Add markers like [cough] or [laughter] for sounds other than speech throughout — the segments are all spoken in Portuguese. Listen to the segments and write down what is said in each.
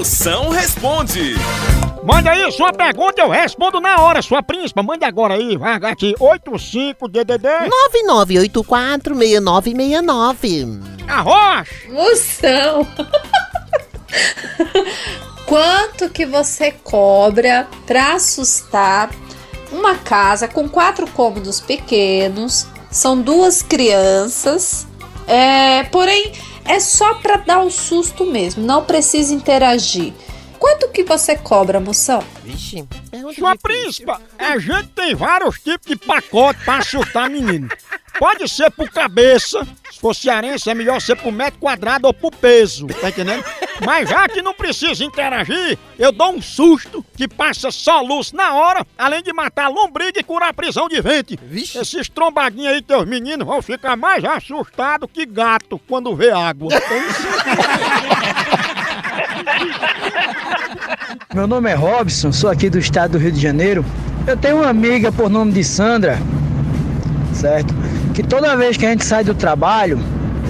Moção responde. Manda aí sua pergunta, eu respondo na hora, sua príncipa. Mande agora aí, vai aqui, 85DDD. 99846969. Arroz! Moção! [laughs] Quanto que você cobra pra assustar uma casa com quatro cômodos pequenos? São duas crianças. É, porém, é só pra dar o susto mesmo, não precisa interagir. Quanto que você cobra, moção? Vixe, pergunta Sua príncipa, a gente tem vários tipos de pacote pra assustar menino. Pode ser por cabeça, se for cearense é melhor ser por metro quadrado ou por peso, tá entendendo? Mas já que não precisa interagir, eu dou um susto que passa só luz na hora, além de matar a lombriga e curar a prisão de ventre. Vixe. Esses trombadinhos aí, teus meninos, vão ficar mais assustados que gato quando vê água. [laughs] Meu nome é Robson, sou aqui do estado do Rio de Janeiro. Eu tenho uma amiga por nome de Sandra, certo? Que toda vez que a gente sai do trabalho,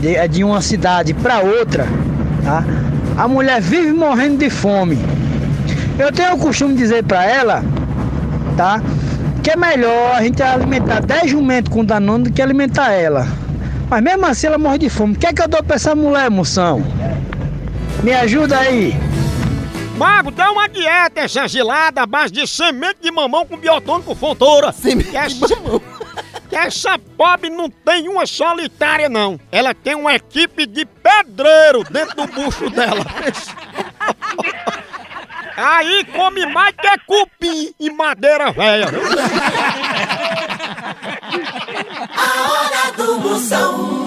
de, é de uma cidade para outra, tá? A mulher vive morrendo de fome. Eu tenho o costume de dizer para ela, tá? Que é melhor a gente alimentar 10 jumentos com danone do que alimentar ela. Mas mesmo assim ela morre de fome. O que é que eu dou pra essa mulher, moção? Me ajuda aí. Mago, dá uma dieta essa gelada à base de semente de mamão com biotônico fontoura. Semente essa- de mamão. Essa pobre não tem uma solitária, não. Ela tem uma equipe de pedreiro dentro do bucho dela. [laughs] Aí come mais que cupim e madeira velha. A hora do Moção.